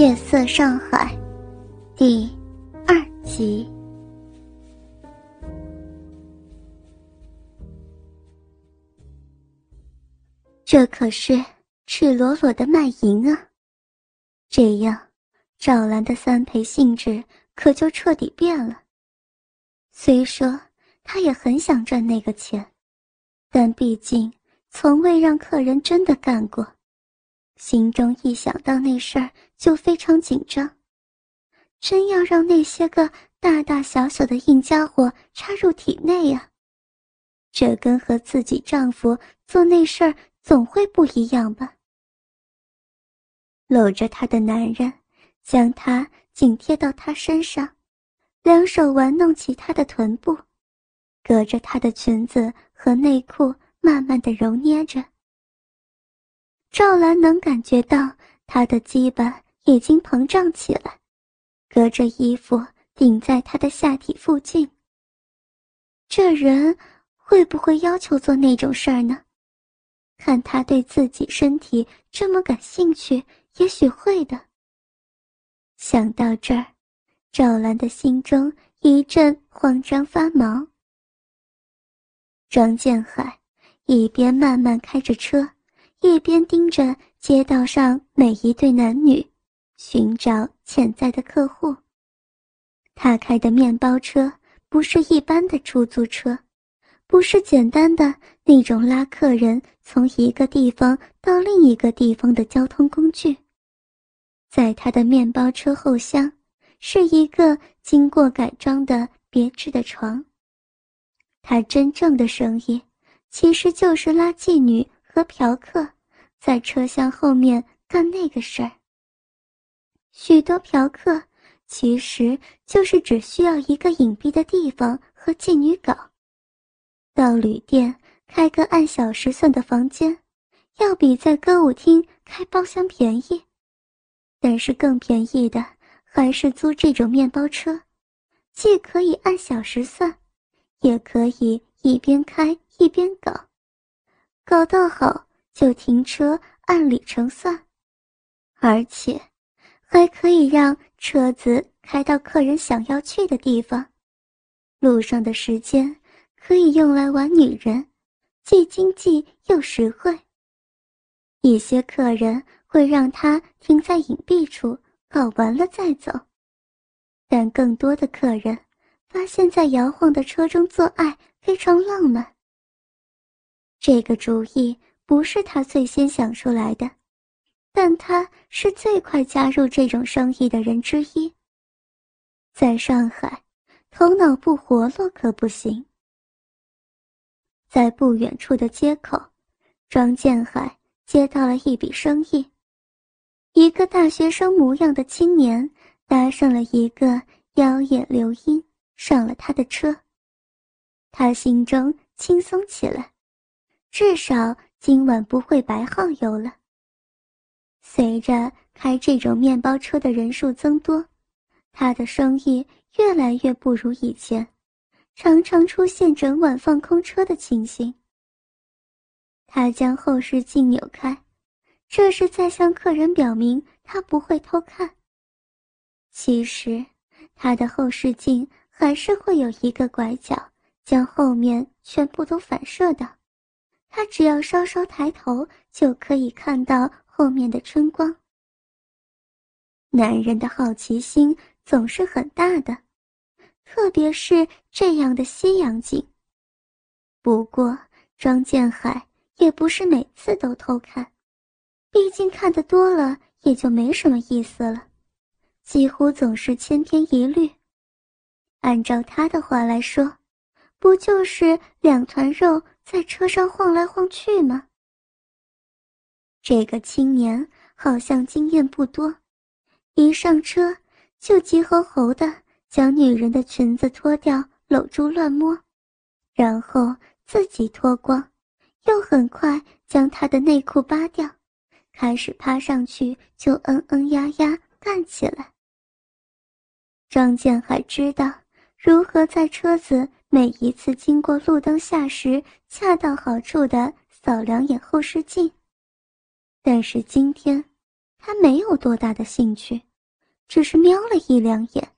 夜色上海，第二集。这可是赤裸裸的卖淫啊！这样，赵兰的三陪性质可就彻底变了。虽说他也很想赚那个钱，但毕竟从未让客人真的干过。心中一想到那事儿就非常紧张，真要让那些个大大小小的硬家伙插入体内呀，这跟和自己丈夫做那事儿总会不一样吧？搂着她的男人，将她紧贴到他身上，两手玩弄起她的臀部，隔着她的裙子和内裤慢慢的揉捏着。赵兰能感觉到他的鸡巴已经膨胀起来，隔着衣服顶在他的下体附近。这人会不会要求做那种事儿呢？看他对自己身体这么感兴趣，也许会的。想到这儿，赵兰的心中一阵慌张发毛。庄建海一边慢慢开着车。一边盯着街道上每一对男女，寻找潜在的客户。他开的面包车不是一般的出租车，不是简单的那种拉客人从一个地方到另一个地方的交通工具。在他的面包车后厢，是一个经过改装的别致的床。他真正的生意，其实就是拉妓女。和嫖客在车厢后面干那个事儿。许多嫖客其实就是只需要一个隐蔽的地方和妓女搞，到旅店开个按小时算的房间，要比在歌舞厅开包厢便宜。但是更便宜的还是租这种面包车，既可以按小时算，也可以一边开一边搞。搞到好就停车按里程算，而且还可以让车子开到客人想要去的地方。路上的时间可以用来玩女人，既经济又实惠。一些客人会让他停在隐蔽处搞完了再走，但更多的客人发现，在摇晃的车中做爱非常浪漫。这个主意不是他最先想出来的，但他是最快加入这种生意的人之一。在上海，头脑不活络可不行。在不远处的街口，庄建海接到了一笔生意，一个大学生模样的青年搭上了一个妖艳流莺，上了他的车。他心中轻松起来。至少今晚不会白耗油了。随着开这种面包车的人数增多，他的生意越来越不如以前，常常出现整晚放空车的情形。他将后视镜扭开，这是在向客人表明他不会偷看。其实，他的后视镜还是会有一个拐角，将后面全部都反射到。他只要稍稍抬头，就可以看到后面的春光。男人的好奇心总是很大的，特别是这样的西洋景。不过庄建海也不是每次都偷看，毕竟看得多了也就没什么意思了，几乎总是千篇一律。按照他的话来说，不就是两团肉？在车上晃来晃去吗？这个青年好像经验不多，一上车就急吼吼的将女人的裙子脱掉，搂住乱摸，然后自己脱光，又很快将她的内裤扒掉，开始趴上去就嗯嗯呀呀干起来。张建海知道如何在车子。每一次经过路灯下时，恰到好处的扫两眼后视镜。但是今天，他没有多大的兴趣，只是瞄了一两眼。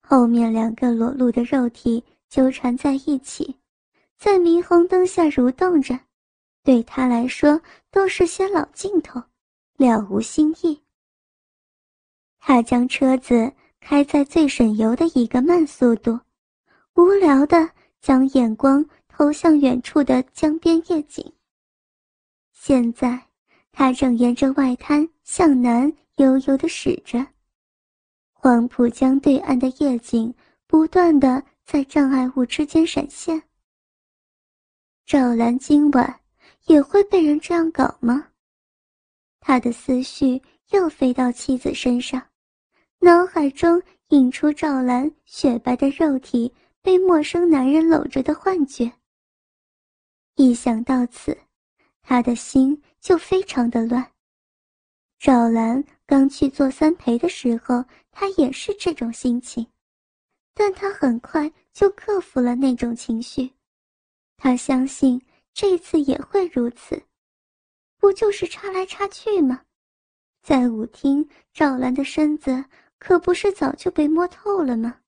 后面两个裸露的肉体纠缠在一起，在霓虹灯下蠕动着，对他来说都是些老镜头，了无新意。他将车子开在最省油的一个慢速度，无聊的将眼光投向远处的江边夜景。现在，他正沿着外滩向南悠悠地驶着。黄浦江对岸的夜景不断的在障碍物之间闪现。赵兰今晚也会被人这样搞吗？他的思绪又飞到妻子身上，脑海中映出赵兰雪白的肉体被陌生男人搂着的幻觉。一想到此。他的心就非常的乱。赵兰刚去做三陪的时候，他也是这种心情，但他很快就克服了那种情绪。他相信这次也会如此，不就是插来插去吗？在舞厅，赵兰的身子可不是早就被摸透了吗？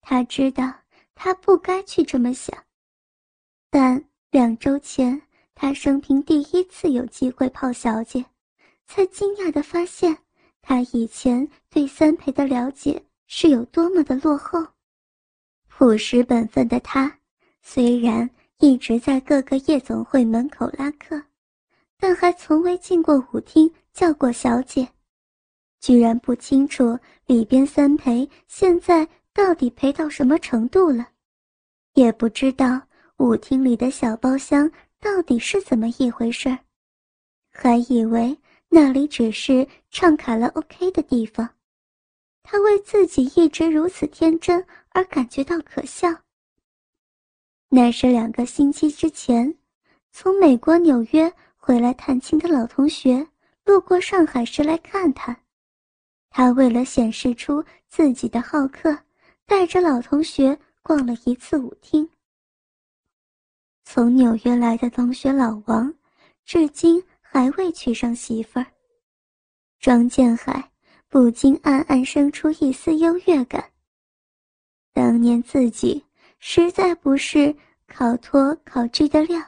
他知道他不该去这么想，但两周前。他生平第一次有机会泡小姐，才惊讶地发现，他以前对三陪的了解是有多么的落后。朴实本分的他，虽然一直在各个夜总会门口拉客，但还从未进过舞厅叫过小姐，居然不清楚里边三陪现在到底陪到什么程度了，也不知道舞厅里的小包厢。到底是怎么一回事？还以为那里只是唱卡拉 OK 的地方，他为自己一直如此天真而感觉到可笑。那是两个星期之前，从美国纽约回来探亲的老同学路过上海时来看他，他为了显示出自己的好客，带着老同学逛了一次舞厅。从纽约来的同学老王，至今还未娶上媳妇儿。庄建海不禁暗暗生出一丝优越感。当年自己实在不是考托考据的料，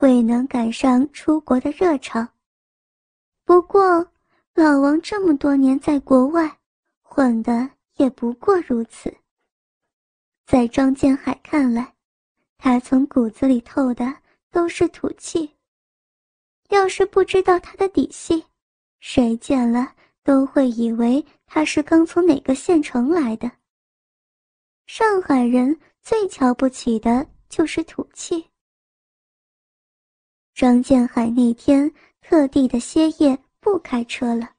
未能赶上出国的热潮。不过，老王这么多年在国外混的也不过如此。在庄建海看来。他从骨子里透的都是土气。要是不知道他的底细，谁见了都会以为他是刚从哪个县城来的。上海人最瞧不起的就是土气。张建海那天特地的歇业不开车了，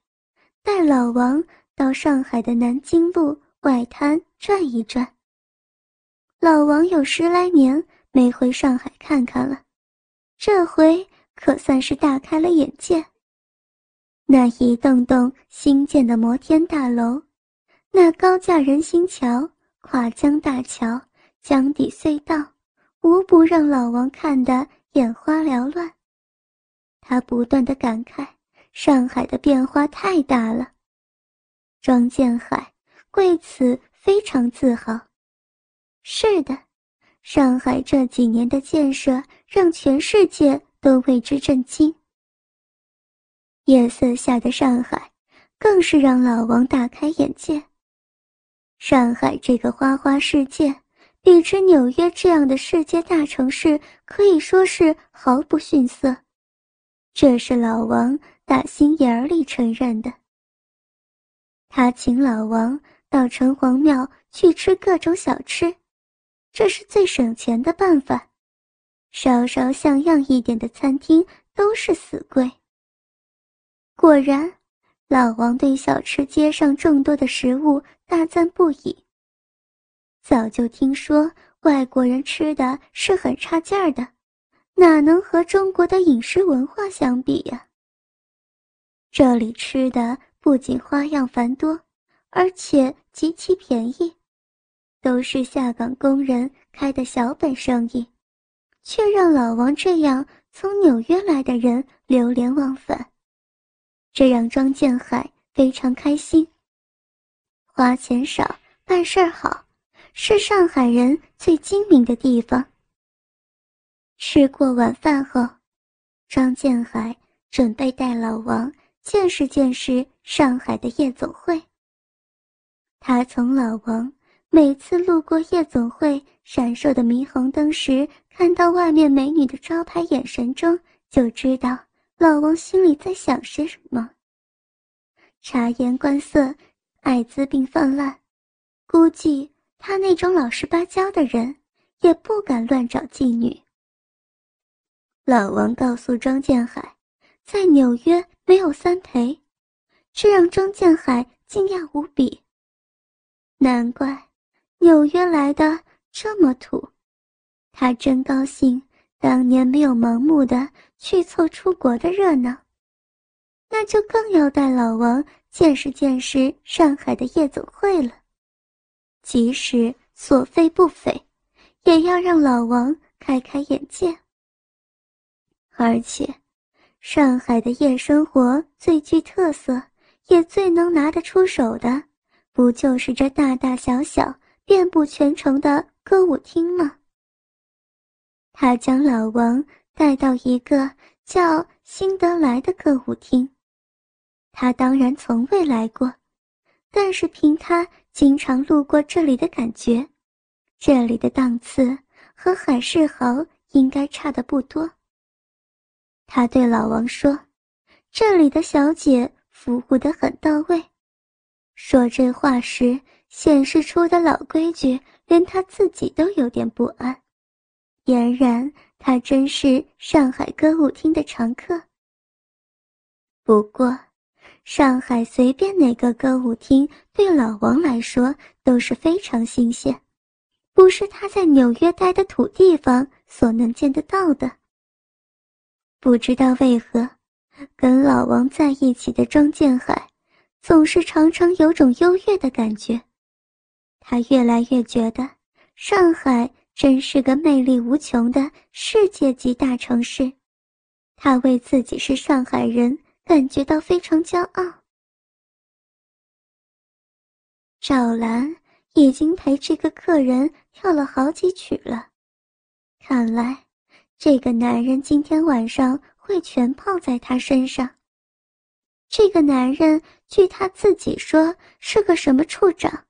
带老王到上海的南京路外滩转一转。老王有十来年没回上海看看了，这回可算是大开了眼界。那一栋栋新建的摩天大楼，那高架人行桥、跨江大桥、江底隧道，无不让老王看得眼花缭乱。他不断的感慨：上海的变化太大了。庄建海为此非常自豪。是的，上海这几年的建设让全世界都为之震惊。夜色下的上海，更是让老王大开眼界。上海这个花花世界，比之纽约这样的世界大城市，可以说是毫不逊色。这是老王打心眼里承认的。他请老王到城隍庙去吃各种小吃。这是最省钱的办法，稍稍像样一点的餐厅都是死贵。果然，老王对小吃街上众多的食物大赞不已。早就听说外国人吃的是很差劲儿的，哪能和中国的饮食文化相比呀？这里吃的不仅花样繁多，而且极其便宜。都是下岗工人开的小本生意，却让老王这样从纽约来的人流连忘返，这让庄建海非常开心。花钱少，办事好，是上海人最精明的地方。吃过晚饭后，张建海准备带老王见识见识上海的夜总会。他从老王每次路过夜总会闪烁的霓虹灯时，看到外面美女的招牌眼神中，就知道老王心里在想些什么。察言观色，艾滋病泛滥，估计他那种老实巴交的人也不敢乱找妓女。老王告诉张建海，在纽约没有三陪，这让张建海惊讶无比。难怪纽约来的这么土，他真高兴当年没有盲目的去凑出国的热闹。那就更要带老王见识见识上海的夜总会了，即使所费不菲，也要让老王开开眼界。而且，上海的夜生活最具特色，也最能拿得出手的，不就是这大大小小、遍布全城的歌舞厅吗？他将老王带到一个叫辛德莱的歌舞厅，他当然从未来过，但是凭他经常路过这里的感觉，这里的档次和海市豪应该差的不多。他对老王说：“这里的小姐服务的很到位。”说这话时，显示出的老规矩，连他自己都有点不安。俨然，他真是上海歌舞厅的常客。不过，上海随便哪个歌舞厅，对老王来说都是非常新鲜，不是他在纽约待的土地方所能见得到的。不知道为何，跟老王在一起的庄建海，总是常常有种优越的感觉。他越来越觉得，上海真是个魅力无穷的世界级大城市。他为自己是上海人感觉到非常骄傲。赵兰已经陪这个客人跳了好几曲了，看来。这个男人今天晚上会全泡在他身上。这个男人据他自己说是个什么处长，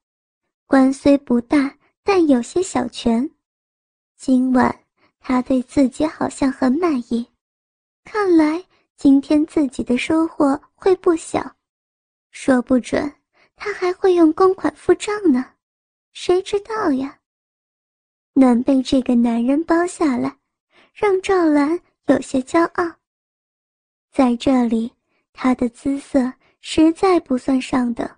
官虽不大，但有些小权。今晚他对自己好像很满意，看来今天自己的收获会不小，说不准他还会用公款付账呢，谁知道呀？能被这个男人包下来。让赵兰有些骄傲。在这里，她的姿色实在不算上等，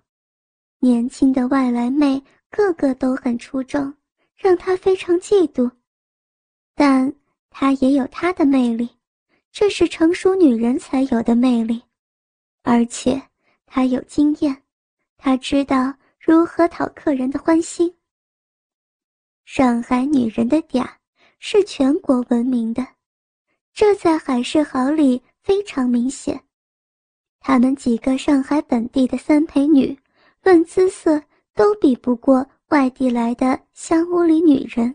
年轻的外来妹个个都很出众，让她非常嫉妒。但她也有她的魅力，这是成熟女人才有的魅力，而且她有经验，她知道如何讨客人的欢心。上海女人的嗲。是全国闻名的，这在海世豪里非常明显。他们几个上海本地的三陪女，论姿色都比不过外地来的香屋里女人，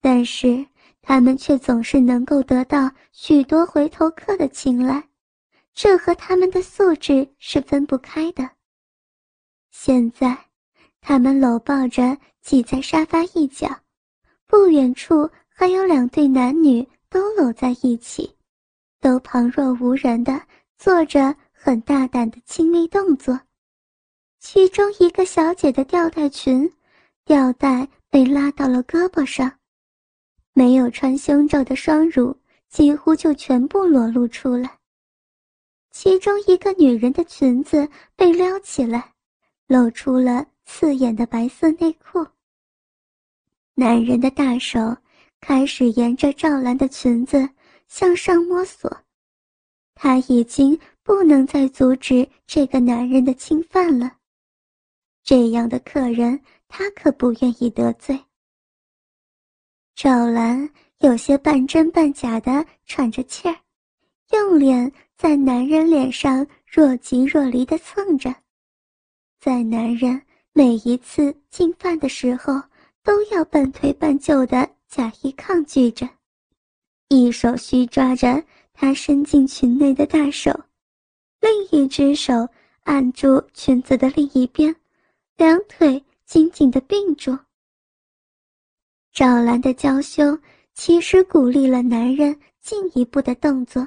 但是他们却总是能够得到许多回头客的青睐，这和他们的素质是分不开的。现在，他们搂抱着挤在沙发一角。不远处还有两对男女都搂在一起，都旁若无人的做着很大胆的亲密动作。其中一个小姐的吊带裙，吊带被拉到了胳膊上，没有穿胸罩的双乳几乎就全部裸露出来。其中一个女人的裙子被撩起来，露出了刺眼的白色内裤。男人的大手开始沿着赵兰的裙子向上摸索，他已经不能再阻止这个男人的侵犯了。这样的客人，他可不愿意得罪。赵兰有些半真半假的喘着气儿，用脸在男人脸上若即若离地蹭着，在男人每一次进犯的时候，都要半推半就的假意抗拒着，一手虚抓着他伸进裙内的大手，另一只手按住裙子的另一边，两腿紧紧地并住。赵兰的娇羞其实鼓励了男人进一步的动作，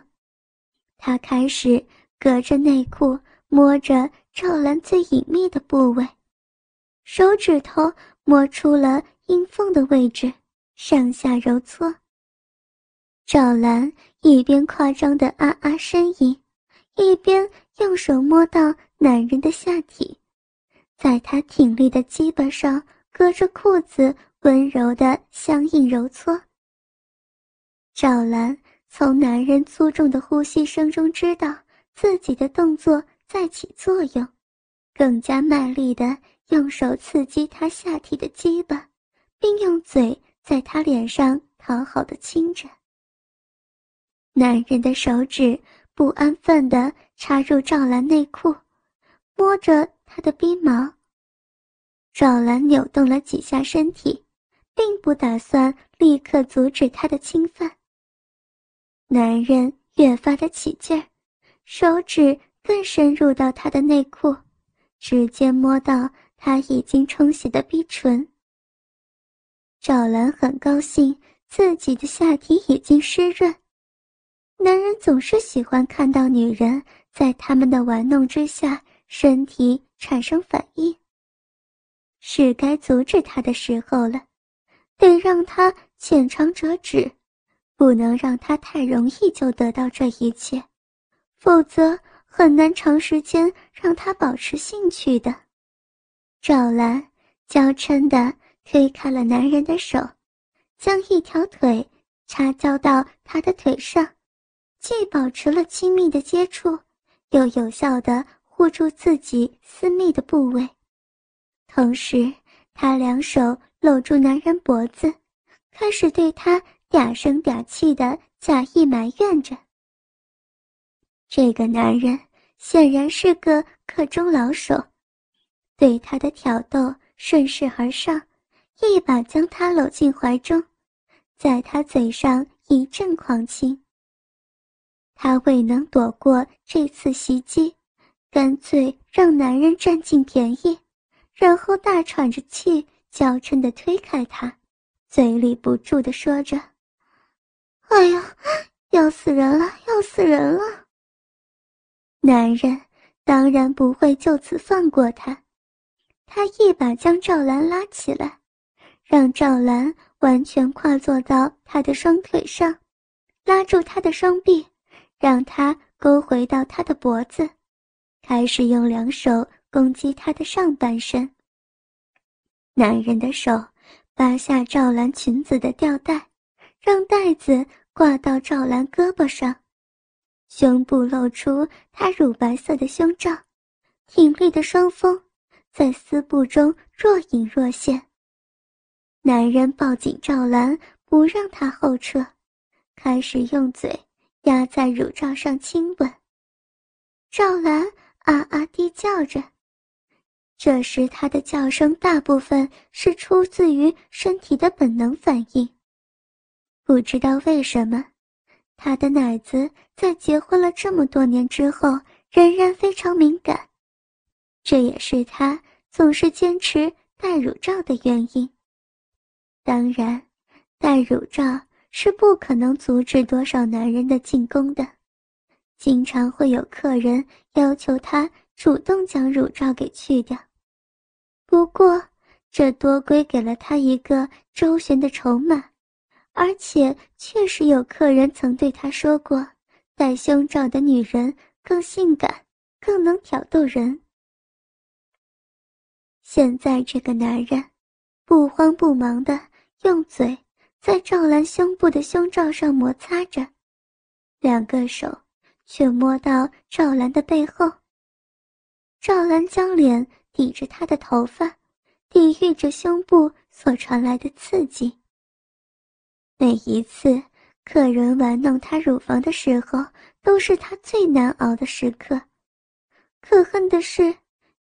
他开始隔着内裤摸着赵兰最隐秘的部位，手指头摸出了阴缝的位置，上下揉搓。赵兰一边夸张的啊啊呻吟，一边用手摸到男人的下体，在他挺立的鸡巴上隔着裤子。温柔的相应揉搓。赵兰从男人粗重的呼吸声中知道自己的动作在起作用，更加卖力的用手刺激他下体的鸡巴，并用嘴在他脸上讨好的亲着。男人的手指不安分地插入赵兰内裤，摸着他的逼毛。赵兰扭动了几下身体。并不打算立刻阻止他的侵犯。男人越发的起劲儿，手指更深入到他的内裤，直接摸到他已经充血的逼唇。赵兰很高兴自己的下体已经湿润。男人总是喜欢看到女人在他们的玩弄之下身体产生反应。是该阻止他的时候了。得让他浅尝辄止，不能让他太容易就得到这一切，否则很难长时间让他保持兴趣的。赵兰娇嗔的推开了男人的手，将一条腿插交到他的腿上，既保持了亲密的接触，又有效的护住自己私密的部位，同时，他两手。搂住男人脖子，开始对他嗲声嗲气的假意埋怨着。这个男人显然是个课中老手，对他的挑逗顺势而上，一把将他搂进怀中，在他嘴上一阵狂亲。他未能躲过这次袭击，干脆让男人占尽便宜，然后大喘着气。娇嗔的推开他，嘴里不住的说着：“哎呀，要死人了，要死人了！”男人当然不会就此放过他，他一把将赵兰拉起来，让赵兰完全跨坐到他的双腿上，拉住他的双臂，让他勾回到他的脖子，开始用两手攻击他的上半身。男人的手拔下赵兰裙子的吊带，让带子挂到赵兰胳膊上，胸部露出她乳白色的胸罩，挺立的双峰在丝布中若隐若现。男人抱紧赵兰，不让她后撤，开始用嘴压在乳罩上亲吻。赵兰啊啊地叫着。这时，他的叫声大部分是出自于身体的本能反应。不知道为什么，他的奶子在结婚了这么多年之后仍然非常敏感，这也是他总是坚持戴乳罩的原因。当然，戴乳罩是不可能阻止多少男人的进攻的，经常会有客人要求他主动将乳罩给去掉。不过，这多归给了他一个周旋的筹码，而且确实有客人曾对他说过，戴胸罩的女人更性感，更能挑逗人。现在这个男人，不慌不忙的用嘴在赵兰胸部的胸罩上摩擦着，两个手却摸到赵兰的背后。赵兰将脸。抵着他的头发，抵御着胸部所传来的刺激。每一次客人玩弄她乳房的时候，都是她最难熬的时刻，可恨的是，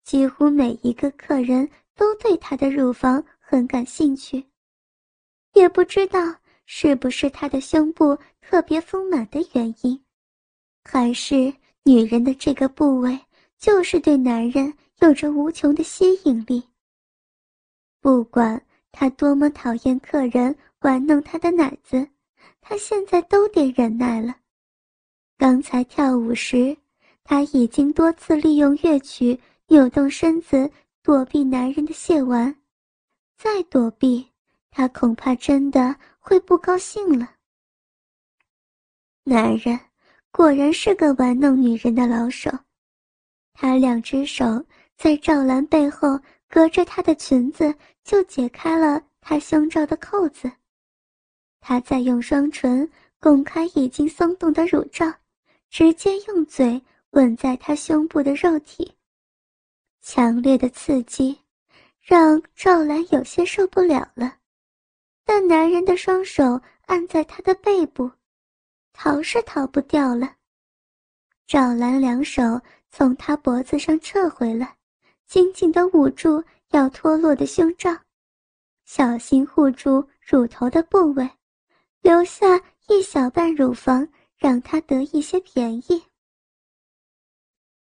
几乎每一个客人都对他的乳房很感兴趣。也不知道是不是他的胸部特别丰满的原因，还是女人的这个部位就是对男人有着无穷的吸引力。不管他多么讨厌客人玩弄他的奶子，他现在都得忍耐了。刚才跳舞时，他已经多次利用乐曲扭动身子躲避男人的亵玩，再躲避，他恐怕真的会不高兴了。男人果然是个玩弄女人的老手，他两只手在赵兰背后。隔着她的裙子，就解开了她胸罩的扣子。他再用双唇拱开已经松动的乳罩，直接用嘴吻在她胸部的肉体。强烈的刺激让赵兰有些受不了了，但男人的双手按在她的背部，逃是逃不掉了。赵兰两手从他脖子上撤回来。紧紧地捂住要脱落的胸罩，小心护住乳头的部位，留下一小半乳房，让他得一些便宜。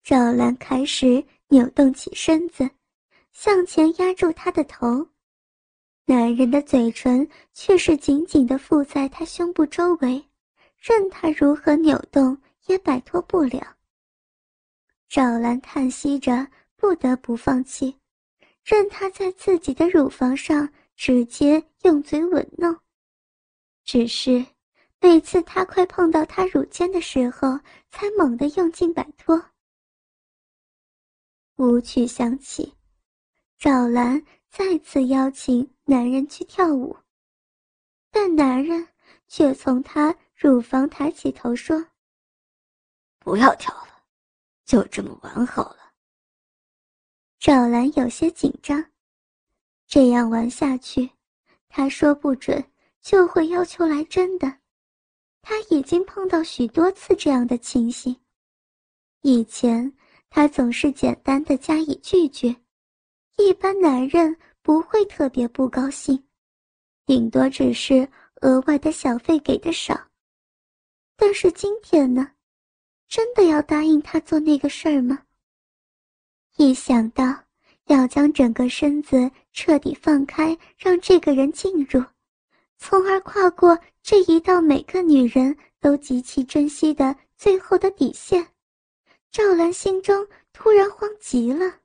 赵兰开始扭动起身子，向前压住他的头，男人的嘴唇却是紧紧地附在他胸部周围，任他如何扭动也摆脱不了。赵兰叹息着。不得不放弃，任他在自己的乳房上直接用嘴吻弄。只是每次他快碰到她乳尖的时候，才猛地用劲摆脱。舞曲响起，赵兰再次邀请男人去跳舞，但男人却从他乳房抬起头说：“不要跳了，就这么玩好了。”赵兰有些紧张，这样玩下去，他说不准就会要求来真的。他已经碰到许多次这样的情形，以前他总是简单的加以拒绝，一般男人不会特别不高兴，顶多只是额外的小费给的少。但是今天呢，真的要答应他做那个事儿吗？一想到要将整个身子彻底放开，让这个人进入，从而跨过这一道每个女人都极其珍惜的最后的底线，赵兰心中突然慌极了。